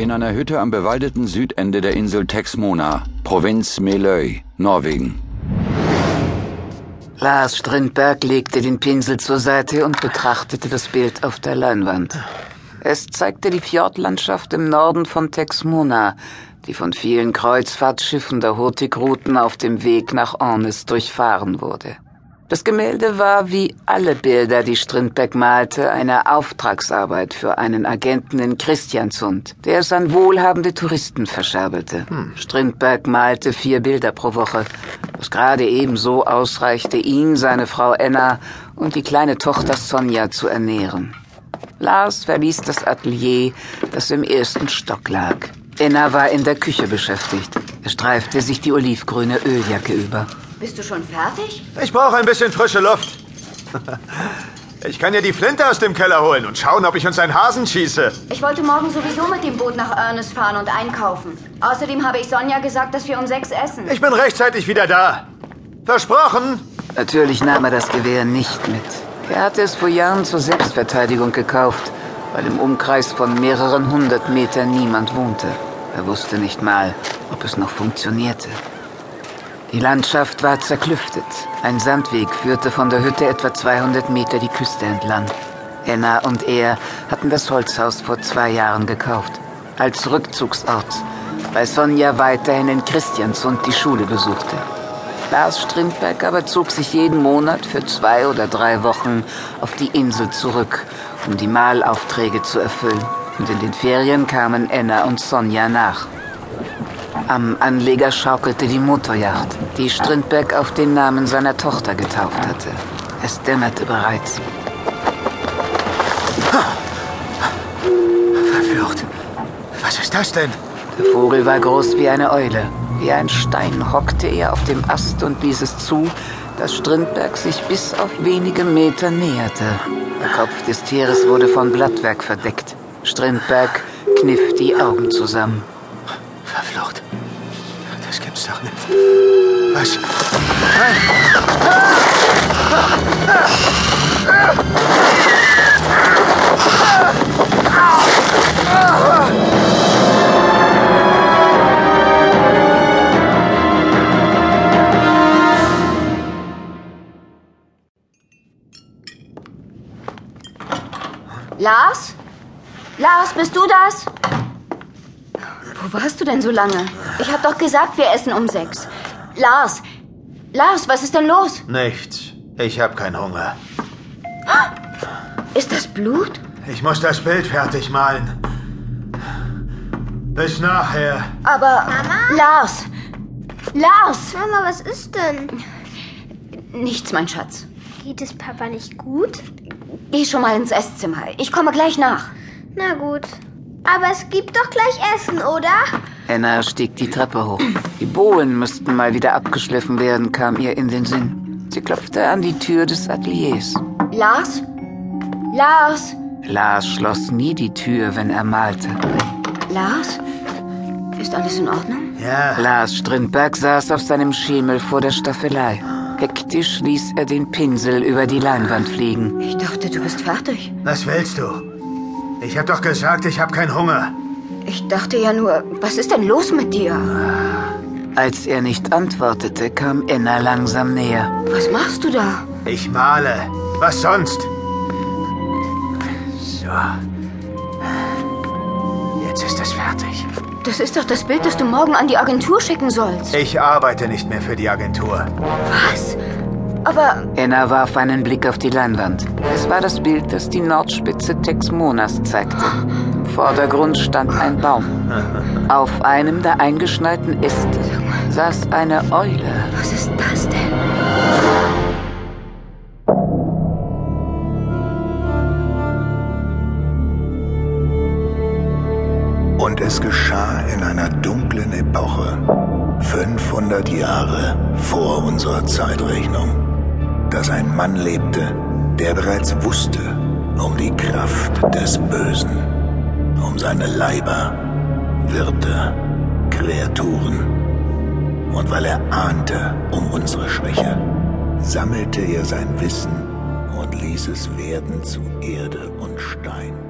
In einer Hütte am bewaldeten Südende der Insel Texmona, Provinz Meløy, Norwegen. Lars Strindberg legte den Pinsel zur Seite und betrachtete das Bild auf der Leinwand. Es zeigte die Fjordlandschaft im Norden von Texmona, die von vielen Kreuzfahrtschiffen der Hurtigruten auf dem Weg nach Ornes durchfahren wurde. Das Gemälde war wie alle Bilder, die Strindberg malte, eine Auftragsarbeit für einen Agenten in Christiansund, der es an wohlhabende Touristen verscherbelte. Hm. Strindberg malte vier Bilder pro Woche, was gerade ebenso ausreichte, ihn, seine Frau Enna und die kleine Tochter Sonja zu ernähren. Lars verließ das Atelier, das im ersten Stock lag. Enna war in der Küche beschäftigt. Er streifte sich die olivgrüne Öljacke über. Bist du schon fertig? Ich brauche ein bisschen frische Luft. Ich kann ja die Flinte aus dem Keller holen und schauen, ob ich uns einen Hasen schieße. Ich wollte morgen sowieso mit dem Boot nach Ernest fahren und einkaufen. Außerdem habe ich Sonja gesagt, dass wir um sechs essen. Ich bin rechtzeitig wieder da. Versprochen. Natürlich nahm er das Gewehr nicht mit. Er hatte es vor Jahren zur Selbstverteidigung gekauft, weil im Umkreis von mehreren hundert Metern niemand wohnte. Er wusste nicht mal, ob es noch funktionierte. Die Landschaft war zerklüftet. Ein Sandweg führte von der Hütte etwa 200 Meter die Küste entlang. Enna und er hatten das Holzhaus vor zwei Jahren gekauft. Als Rückzugsort, weil Sonja weiterhin in Christiansund die Schule besuchte. Lars Strindberg aber zog sich jeden Monat für zwei oder drei Wochen auf die Insel zurück, um die Malaufträge zu erfüllen. Und in den Ferien kamen Enna und Sonja nach. Am Anleger schaukelte die Motorjacht, die Strindberg auf den Namen seiner Tochter getauft hatte. Es dämmerte bereits. Verflucht. Was ist das denn? Der Vogel war groß wie eine Eule. Wie ein Stein hockte er auf dem Ast und ließ es zu, dass Strindberg sich bis auf wenige Meter näherte. Der Kopf des Tieres wurde von Blattwerk verdeckt. Strindberg kniff die Augen zusammen. Gibt's doch nicht. Was? Lars? Lars, bist du das? Wo warst du denn so lange? Ich hab doch gesagt, wir essen um sechs. Lars, Lars, was ist denn los? Nichts. Ich hab keinen Hunger. Ist das Blut? Ich muss das Bild fertig malen. Bis nachher. Aber Mama? Lars, Lars, Mama, was ist denn? nichts, mein Schatz. Geht es Papa nicht gut? Geh schon mal ins Esszimmer. Ich komme gleich nach. Na gut. Aber es gibt doch gleich Essen, oder? Enna stieg die Treppe hoch. Die Bohlen müssten mal wieder abgeschliffen werden, kam ihr in den Sinn. Sie klopfte an die Tür des Ateliers. Lars? Lars? Lars schloss nie die Tür, wenn er malte. Lars? Ist alles in Ordnung? Ja. Lars Strindberg saß auf seinem Schemel vor der Staffelei. Hektisch ließ er den Pinsel über die Leinwand fliegen. Ich dachte, du bist fertig. Was willst du? Ich hab doch gesagt, ich hab keinen Hunger. Ich dachte ja nur, was ist denn los mit dir? Als er nicht antwortete, kam Enna langsam näher. Was machst du da? Ich male. Was sonst? So. Jetzt ist es fertig. Das ist doch das Bild, das du morgen an die Agentur schicken sollst. Ich arbeite nicht mehr für die Agentur. Was? Aber Enna warf einen Blick auf die Leinwand. Es war das Bild, das die Nordspitze Texmonas zeigte. Im Vordergrund stand ein Baum. Auf einem der eingeschneiten Äste saß eine Eule. was ist das denn? Und es geschah in einer dunklen Epoche, 500 Jahre vor unserer Zeitrechnung, dass ein Mann lebte, der bereits wusste um die Kraft des Bösen, um seine Leiber, Wirte, Kreaturen. Und weil er ahnte um unsere Schwäche, sammelte er sein Wissen und ließ es werden zu Erde und Stein.